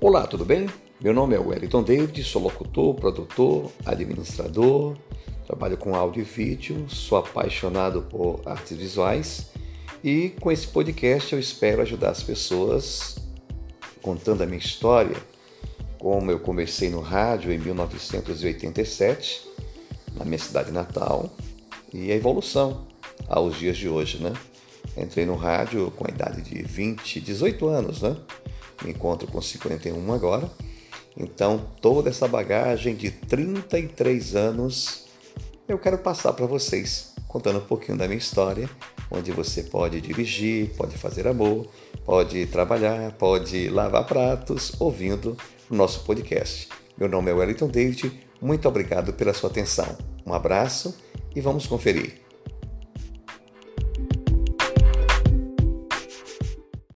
Olá, tudo bem? Meu nome é Wellington David, sou locutor, produtor, administrador, trabalho com áudio e vídeo, sou apaixonado por artes visuais e com esse podcast eu espero ajudar as pessoas contando a minha história, como eu comecei no rádio em 1987, na minha cidade natal, e a evolução aos dias de hoje, né? Entrei no rádio com a idade de 20, 18 anos, né? Me encontro com 51 agora. Então, toda essa bagagem de 33 anos eu quero passar para vocês, contando um pouquinho da minha história, onde você pode dirigir, pode fazer amor, pode trabalhar, pode lavar pratos, ouvindo o nosso podcast. Meu nome é Wellington David, muito obrigado pela sua atenção. Um abraço e vamos conferir.